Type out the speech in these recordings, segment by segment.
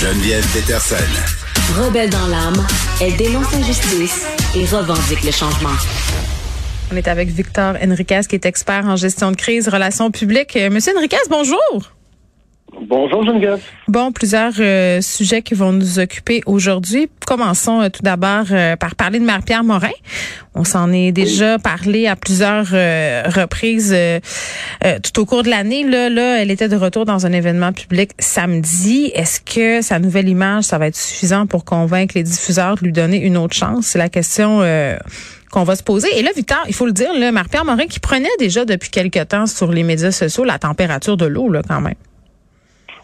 Geneviève Peterson. Rebelle dans l'âme, elle dénonce l'injustice et revendique le changement. On est avec Victor Enriquez, qui est expert en gestion de crise, relations publiques. Euh, Monsieur Enriquez, bonjour. Bonjour Geneviève. Bon, plusieurs euh, sujets qui vont nous occuper aujourd'hui. Commençons euh, tout d'abord euh, par parler de Marie-Pierre Morin. On s'en est déjà parlé à plusieurs reprises tout au cours de l'année. Là, là, elle était de retour dans un événement public samedi. Est-ce que sa nouvelle image, ça va être suffisant pour convaincre les diffuseurs de lui donner une autre chance? C'est la question qu'on va se poser. Et là, Victor, il faut le dire, Marie-Pierre Morin qui prenait déjà depuis quelque temps sur les médias sociaux la température de l'eau, là, quand même.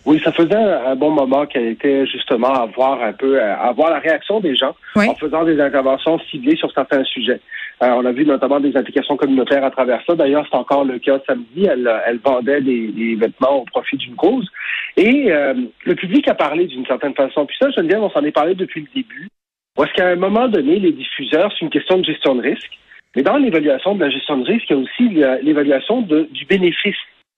Oui, ça faisait un bon moment qu'elle était justement à voir un peu, à voir la réaction des gens en faisant des interventions ciblées sur certains sujets. Euh, on a vu notamment des applications communautaires à travers ça. D'ailleurs, c'est encore le cas samedi. Elle, elle vendait des, vêtements au profit d'une cause. Et euh, le public a parlé d'une certaine façon. Puis ça, dire, on s'en est parlé depuis le début. Parce qu'à un moment donné, les diffuseurs, c'est une question de gestion de risque. Mais dans l'évaluation de la gestion de risque, il y a aussi l'évaluation du bénéfice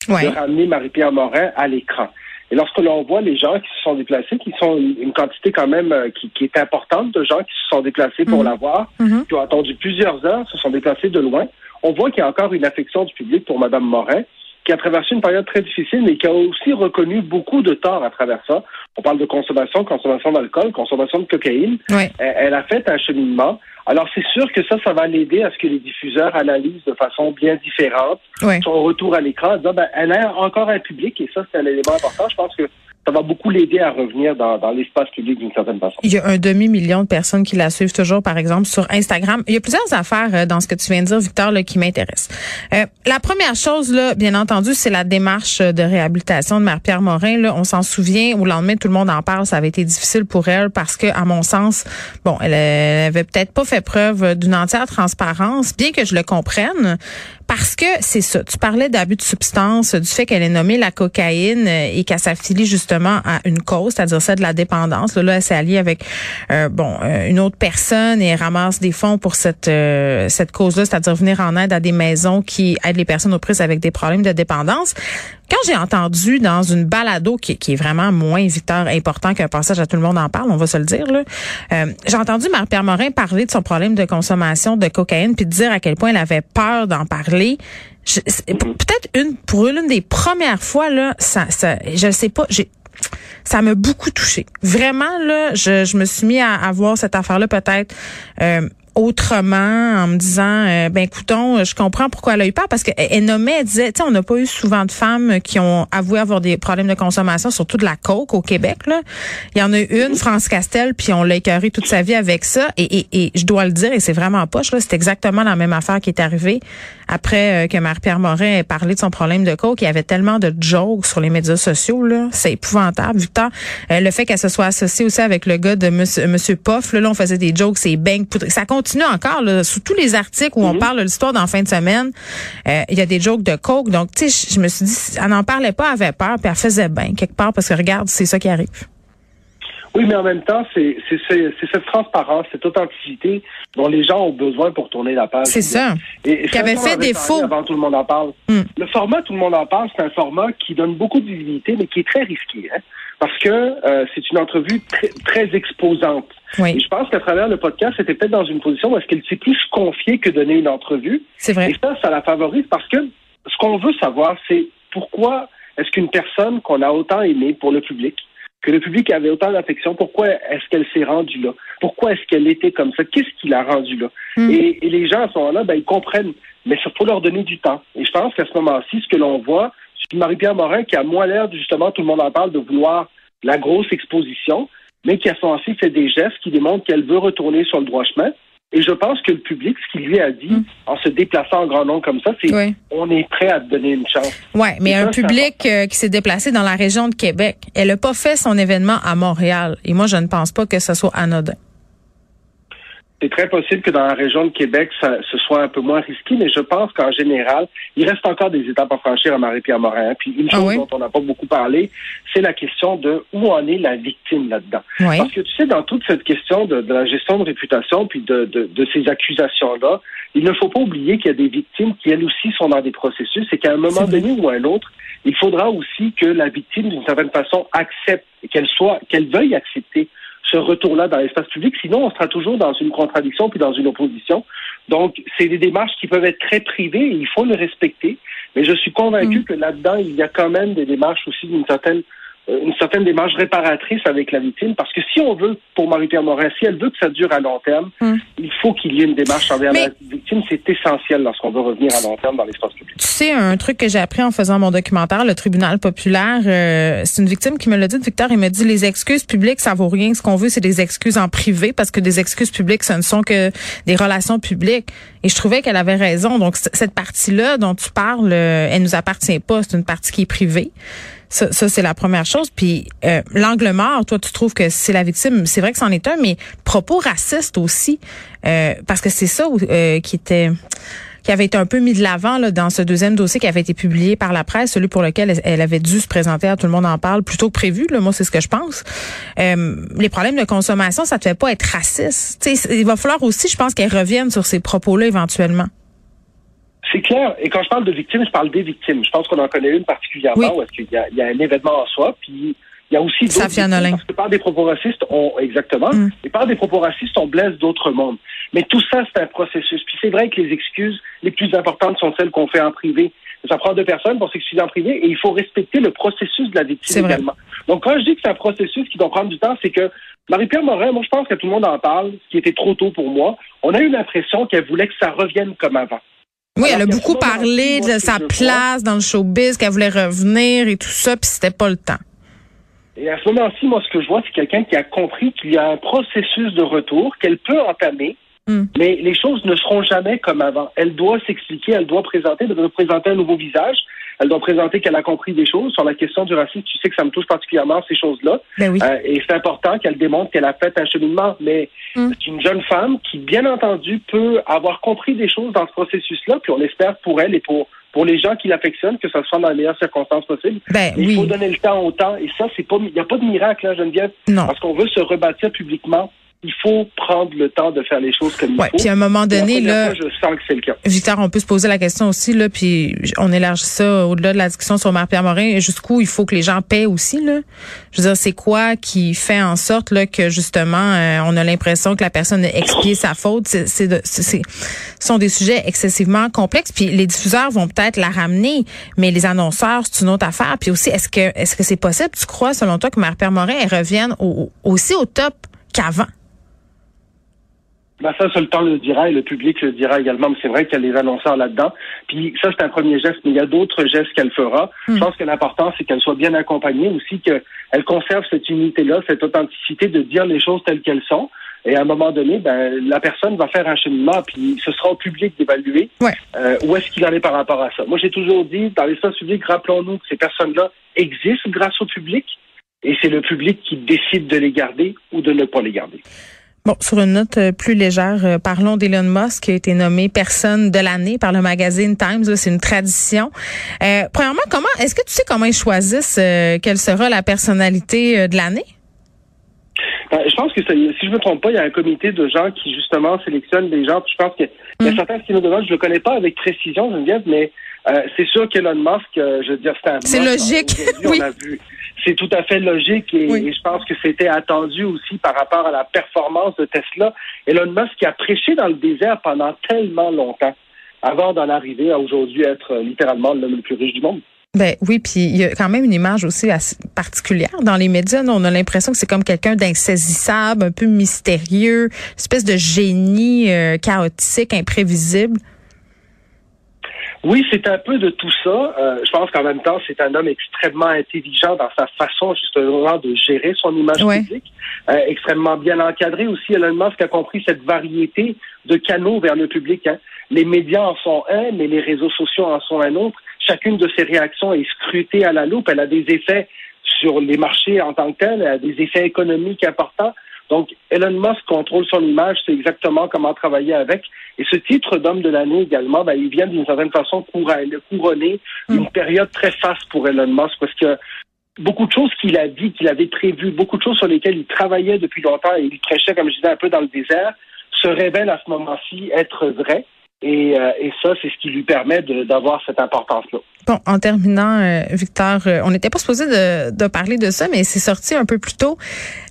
de ramener Marie-Pierre Morin à l'écran. Et lorsque l'on voit les gens qui se sont déplacés, qui sont une, quantité quand même euh, qui, est importante de gens qui se sont déplacés pour mhm. la voir, mhm. qui ont attendu plusieurs heures, se sont déplacés de loin, on voit qu'il y a encore une affection du public pour Mme Morin, qui a traversé une période très difficile, mais qui a aussi reconnu beaucoup de tort à travers ça. On parle de consommation, consommation d'alcool, consommation de cocaïne. Elle, a fait un cheminement. Alors, c'est sûr que ça, ça va l'aider à ce que les diffuseurs analysent de façon bien différente son retour à l'écran, ben, elle a encore un public, et ça, c'est un élément important. Je pense que ça va beaucoup l'aider à revenir dans, dans l'espace public d'une certaine façon. Il y a un demi-million de personnes qui la suivent toujours, par exemple, sur Instagram. Il y a plusieurs affaires euh, dans ce que tu viens de dire, Victor, là, qui m'intéressent. Euh, la première chose, là, bien entendu, c'est la démarche de réhabilitation de Marie-Pierre Morin. Là, on s'en souvient, au lendemain, tout le monde en parle, ça avait été difficile pour elle parce que, à mon sens, bon, elle, elle avait peut-être pas fait preuve d'une entière transparence, bien que je le comprenne. Parce que c'est ça. Tu parlais d'abus de substance, du fait qu'elle est nommée la cocaïne euh, et qu'elle s'affilie justement à une cause, c'est-à-dire celle de la dépendance. Là, elle s'est alliée avec euh, bon euh, une autre personne et elle ramasse des fonds pour cette cette cause-là, c'est-à-dire venir en aide à des maisons qui aident les personnes aux prises avec des problèmes de dépendance. Quand j'ai entendu dans une balado qui, qui est vraiment moins Victor important qu'un passage à tout le monde en parle, on va se le dire là, j'ai entendu Marie-Pierre Morin parler de son problème de consommation de cocaïne puis dire à quel point elle avait peur d'en parler Mhm. Peut-être une pour une des premières fois là, ça, ça je sais pas, j'ai ça m'a beaucoup touché. Vraiment là, je, je me suis mis à, à voir cette affaire là peut-être euh, autrement en me disant euh, ben écoutons je comprends pourquoi elle a eu peur parce qu'elle nommait elle disait tu sais on n'a pas eu souvent de femmes qui ont avoué avoir des problèmes de consommation surtout de la coke au Québec là. Il y en a une France Castel puis on l'a écœuré toute sa vie avec ça. Et, et, et je dois le dire et c'est vraiment poche là c'est exactement la même affaire qui est arrivée après euh, que Marie-Pierre Morin ait parlé de son problème de coke. Il y avait tellement de jokes sur les médias sociaux là. C'est épouvantable Victor. Euh, le fait qu'elle se soit associée aussi avec le gars de monsieur, Poff là, on faisait des jokes c'est bang ça compte continue encore là, sous tous les articles où on mhm. parle de l'histoire dans fin de semaine. Euh, il y a des jokes de coke. Donc, tu sais, je me suis dit, elle n'en parlait pas, elle avait peur, puis elle faisait bien quelque part parce que regarde, c'est ça qui arrive. Oui, mais en même temps, c'est cette transparence, cette authenticité dont les gens ont besoin pour tourner la page. C'est ça. Et, qui avait fait défaut. Avant tout le monde en parle. Hmm. Le format tout le monde en parle, c'est un format qui donne beaucoup de visibilité, mais qui est très risqué. Hein? parce que euh, c'est une entrevue très, très exposante. Et je pense qu'à travers le podcast, c'était peut-être dans une position où est-ce qu'elle s'est plus confiée que donner une entrevue. C'est vrai. Et ça, ça la favorise parce que ce qu'on veut savoir, c'est pourquoi est-ce qu'une personne qu'on a autant aimée pour le public, que le public avait autant d'affection, pourquoi est-ce qu'elle s'est rendue là? Pourquoi est-ce qu'elle était comme ça? Qu'est-ce qui l'a rendue là? Hmm. Et, les gens à ce moment-là, ben, ils comprennent, mais il faut leur donner du temps. Et je pense qu'à ce moment-ci, ce que l'on voit, Marie-Pierre Morin qui a moins l'air, justement, tout le monde en parle, de vouloir la grosse exposition, mais qui a aussi fait des gestes qui démontrent qu'elle veut retourner sur le droit chemin. Et je pense que le public, ce qu'il lui a dit, mm. en se déplaçant en grand nombre comme ça, c'est on est prêt à te donner une chance. Oui, mais un public euh, qui s'est déplacé dans la région de Québec. Elle n'a pas fait son événement à Montréal. Et moi, je ne pense pas que ce soit anodin. C'est très possible que dans la région de Québec, ça, ce soit un peu moins risqué, mais je pense qu'en général, il reste encore des étapes à franchir à Marie-Pierre Morin. Puis une ah chose dont on n'a pas beaucoup parlé, c'est la question de où en est la victime là-dedans. Parce que tu sais, dans toute cette question de, la gestion de réputation puis de, de, ces accusations-là, il ne faut pas oublier qu'il y a des victimes qui, elles aussi, sont dans des processus et qu'à un moment donné ou à un autre, il faudra aussi que la victime, d'une certaine façon, accepte, qu'elle soit, qu'elle veuille accepter ce retour-là dans l'espace public. Sinon, on sera toujours dans une contradiction puis dans une opposition. Donc, c'est des démarches qui peuvent être très privées et il faut les respecter. Mais je suis convaincu mm. que là-dedans, il y a quand même des démarches aussi d'une certaine une certaine démarche réparatrice avec la victime, parce que si on veut, pour Marie-Pierre Morin, si elle veut que ça dure à long terme, hum. il faut qu'il y ait une démarche envers la victime. C'est essentiel lorsqu'on veut revenir à long terme dans l'espace public. Tu sais, un truc que j'ai appris en faisant mon documentaire, le tribunal populaire, euh, c'est une victime qui me l'a dit, Victor, il m'a dit, les excuses publiques, ça vaut rien. Ce qu'on veut, c'est des excuses en privé, parce que des excuses publiques, ce ne sont que des relations publiques. Et je trouvais qu'elle avait raison. Donc, cette partie-là dont tu parles, euh, elle nous appartient pas. C'est une partie qui est privée. Ça, c'est la première chose. Puis euh, l'angle mort, toi, tu trouves que c'est la victime. C'est vrai que c'en est un, mais propos racistes aussi, euh, parce que c'est ça euh, qui était qui avait été un peu mis de l'avant dans ce deuxième dossier qui avait été publié par la presse, celui pour lequel elle, avait dû se présenter à tout le monde en parle plutôt que prévu. Là, moi, c'est ce que je pense. les problèmes de consommation, ça ne fait pas être raciste. il va falloir aussi, je pense, qu'elle revienne sur ces propos-là éventuellement. C'est clair. Et quand je parle de victimes, je parle des victimes. Je pense qu'on en connaît une particulièrement où est-ce qu'il y, a, un événement en soi, puis il y a aussi d'autres parce que par des propos racistes, on, exactement, mm. et par des propos racistes, on blesse d'autres mondes. Mais tout ça, c'est un processus. Puis c'est vrai que les excuses les plus importantes sont celles qu'on fait en privé. Ça prend deux personnes pour s'excuser en privé et il faut respecter le processus de la victime également. Donc quand je dis que c'est un processus qui doit prendre du temps, c'est que Marie-Pierre Morin, moi je pense que tout le monde en parle, ce qui était trop tôt pour moi. On a eu l'impression qu'elle voulait que ça revienne comme avant. Oui, elle a beaucoup parlé de sa place dans le showbiz, qu'elle voulait revenir et tout ça, puis c'était pas le temps. Et à ce moment-ci, moi, ce que je vois, c'est quelqu'un qui a compris qu'il y a un processus de retour qu'elle peut entamer, hmm. mais les choses ne seront jamais comme avant. Elle doit s'expliquer, elle doit présenter, elle doit présenter un nouveau visage. Elle doit présenter qu'elle a compris des choses sur la question du racisme. Tu sais que ça me touche particulièrement ces choses-là. Ben oui. euh, et c'est important qu'elle démontre qu'elle a fait un cheminement. Mais mm. c'est une jeune femme qui, bien entendu, peut avoir compris des choses dans ce processus-là. Puis on espère pour elle et pour pour les gens qui l'affectionnent, que ça soit dans les meilleures circonstances possibles. Ben, il faut donner le temps au temps. Et ça, c'est pas, il n'y a pas de miracle, hein, Geneviève? Non. Parce qu'on veut se rebâtir publiquement il faut prendre le temps de faire les choses comme ouais, il faut. Puis à un moment donné, là, je sens que c'est le cas. Victor, on peut se poser la question aussi, là, puis on élargit ça au-delà de la discussion sur Marie-Pierre Morin, jusqu'où il faut que les gens paient aussi, là. Je veux dire, c'est quoi qui fait en sorte là que justement, euh, on a l'impression que la personne a expié sa faute? C'est, c'est, ce sont des sujets excessivement complexes. Puis les diffuseurs vont peut-être la ramener, mais les annonceurs, c'est une autre affaire. Puis aussi, est-ce que est-ce que c'est possible, tu crois, selon toi, que Marie-Pierre Morin elle revienne aussi au top qu'avant? Ben ça, seul le temps le dira et le public le dira également. Mais c'est vrai qu'il y a les annonceurs là-dedans. Puis ça, c'est un premier geste, mais il y a d'autres gestes qu'elle fera. Je hmm. pense que l'important, c'est qu'elle soit bien accompagnée aussi, qu'elle conserve cette unité-là, cette authenticité de dire les choses telles qu'elles sont. Et à un moment donné, ben, la personne va faire un cheminement, puis ce sera au public d'évaluer euh, où est-ce qu'il en est par rapport à ça. Moi, j'ai toujours dit, dans l'espace public, rappelons-nous que ces personnes-là existent grâce au public, et c'est le public qui décide de les garder ou de ne pas les garder. Bon, sur une note euh, plus légère, euh, parlons d'Elon Musk qui a été nommé personne de l'année par le magazine Times. C'est une tradition. Euh, premièrement, comment est-ce que tu sais comment ils choisissent quelle sera la personnalité de l'année? Ben, je pense que si je me trompe pas, il y a un comité de gens qui justement sélectionnent des gens. je pense qu'il y a mm. certains qui nous demandent, je le connais pas avec précision, Geneviève, mais c'est sûr qu'Elon Musk, je veux dire, c'est un. C'est logique. oui. On a vu c'est tout à fait logique et, je pense que c'était attendu aussi par rapport à la performance de Tesla. Elon Musk qui a prêché dans le désert pendant tellement longtemps avant d'en arriver à aujourd'hui être euh, littéralement l'homme le plus riche du monde. Ben oui, puis il y a quand même une image aussi particulière dans les médias. on a l'impression que c'est comme quelqu'un d'insaisissable, un peu mystérieux, une espèce de génie euh, chaotique, imprévisible. Oui, c'est un peu de tout ça. Euh, je pense qu'en même temps, c'est un homme extrêmement intelligent dans sa façon justement de gérer son image publique, euh, extrêmement bien encadré aussi. Elon Musk a compris cette variété de canaux vers le public. Hein. Les médias en sont un, mais les réseaux sociaux en sont un autre. Chacune de ces réactions est scrutée à la loupe. Elle a des effets sur les marchés en tant que tel, elle a des effets économiques importants. Donc, Elon Musk contrôle son image, c'est exactement comment travailler avec. Et ce titre d'homme de l'année également, ben, il vient d'une certaine façon couronner mm. une période très faste pour Elon Musk parce que beaucoup de choses qu'il a dit, qu'il avait prévues, beaucoup de choses sur lesquelles il travaillait depuis longtemps et il prêchait, comme je disais, un peu dans le désert, se révèlent à ce moment-ci être vraies. Et, euh, et ça, c'est ce qui lui permet d'avoir cette importance-là. Bon, en terminant, euh, Victor, euh, on n'était pas supposé de, de, parler de ça, mais c'est sorti un peu plus tôt.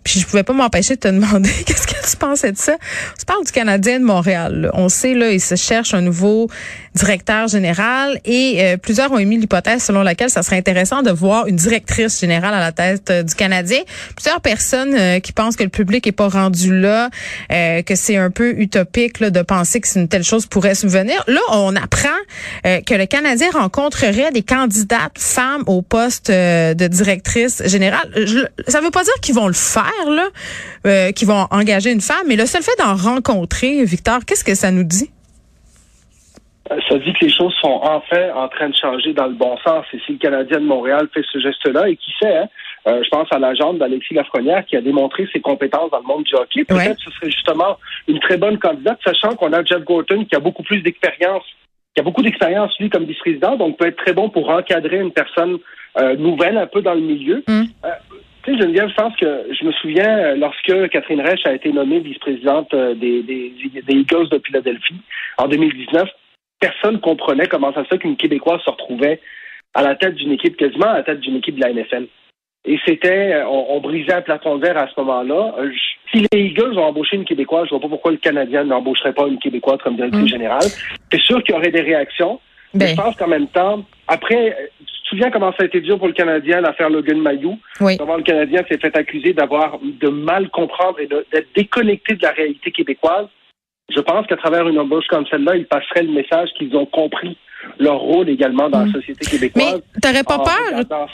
Puis je pouvais pas m'empêcher de te demander qu'est-ce que tu pensais de ça? On se parle du Canadien de Montréal. On sait là, il se cherche un nouveau directeur général et euh, plusieurs ont émis l'hypothèse selon laquelle ça serait intéressant de voir une directrice générale à la tête du Canadien. Plusieurs personnes qui pensent que le public est pas rendu là, que c'est un peu utopique là, de penser que une telle chose pourrait subvenir. Là, on apprend que le Canadien rencontrerait des candidates femmes au poste euh, de directrice générale. ça veut pas dire qu'ils vont le faire, là, euh, qu'ils vont engager une femme, mais le seul fait d'en rencontrer, Victor, qu'est-ce que ça nous dit? Euh, ça dit que les choses sont enfin en train de changer dans le bon sens. Et si le Canadien de Montréal fait ce geste-là, et qui sait, hein, je pense à la jambe d'Alexis Lafrenière qui a démontré ses compétences dans le monde du hockey. Peut-être que ce serait justement une très bonne candidate, sachant qu'on a Jeff Gorton qui a beaucoup plus d'expérience il a beaucoup d'expérience, lui, comme vice-président, donc peut être très bon pour encadrer une personne euh, nouvelle un peu dans le milieu. Mm. Euh, tu sais, Geneviève, je pense que je me souviens euh, lorsque Catherine Reich a été nommée vice-présidente des, des, des, Eagles de Philadelphie en 2019, personne comprenait comment ça se fait qu'une Québécoise se retrouvait à la tête d'une équipe, quasiment à la tête d'une équipe de la NFL. Et c'était, on, brisait un plafond vert à ce moment-là. Si les Eagles ont embauché une Québécoise, je vois pas pourquoi le Canadien n'embaucherait pas une Québécoise comme directrice mm. générale. C'est sûr qu'il y aurait des réactions. Mais ben. je pense qu'en même temps, après, souviens comment ça a été dur pour le Canadien l'affaire Logan Mayou? Oui. Comment le Canadien s'est fait accuser d'avoir, de mal comprendre et d'être déconnecté de la réalité québécoise. Je pense qu'à travers une embauche comme celle-là, ils passeraient le message qu'ils ont compris leur rôle également dans la mm. société québécoise. Mais t'aurais pas peur?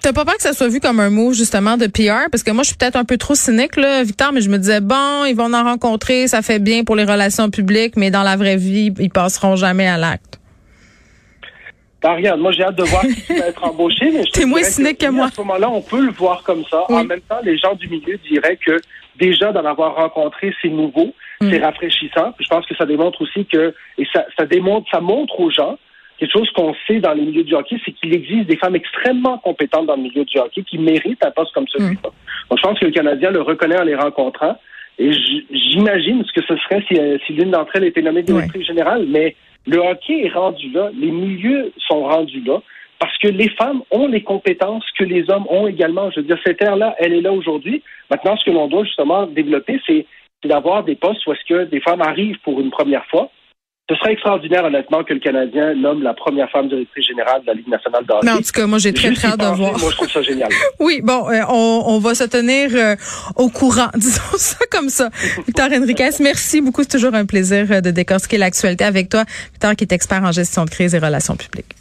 T'as pas peur que ça soit vu comme un mot justement de PR parce que moi je suis peut-être un peu trop cynique là, Victor, mais je me disais bon, ils vont en rencontrer, ça fait bien pour les relations publiques, mais dans la vraie vie, ils passeront jamais à l'acte. Ben, regarde, moi j'ai hâte de voir qui va être embauché, mais T'es moins cynique que, moi. À ce moment-là, on peut le voir comme ça. En même temps, les gens du milieu diraient que déjà d'en avoir rencontré, c'est nouveau, mm. c'est rafraîchissant. je pense que ça démontre aussi que et ça, ça démontre, ça montre aux gens quelque chose qu'on sait dans les milieux du hockey, c'est qu'il existe des femmes extrêmement compétentes dans le milieu du hockey qui méritent un poste comme celui-là. Mm. Donc, je pense que le Canadien le reconnaît en les rencontrant. Et j'imagine ce que ce serait si, euh, si l'une d'entre elles était nommée directrice générale. Mais le hockey est rendu là, les milieux sont rendus là, parce que les femmes ont les compétences que les hommes ont également. Je veux dire, cette ère-là, elle est là aujourd'hui. Maintenant, ce que l'on doit justement développer, c'est d'avoir des postes où est-ce que des femmes arrivent pour une première fois, ce serait extraordinaire, honnêtement, que le Canadien nomme la première femme directrice générale de la Ligue nationale de hockey. Mais en tout cas, moi, j'ai très, très hâte de voir. Moi, je trouve ça génial. oui, bon, euh, on, on, va se tenir euh, au courant, disons ça comme ça. Victor Henriquez, merci beaucoup. C'est toujours un plaisir euh, de décortiquer l'actualité avec toi. Victor, qui est expert en gestion de crise et relations publiques.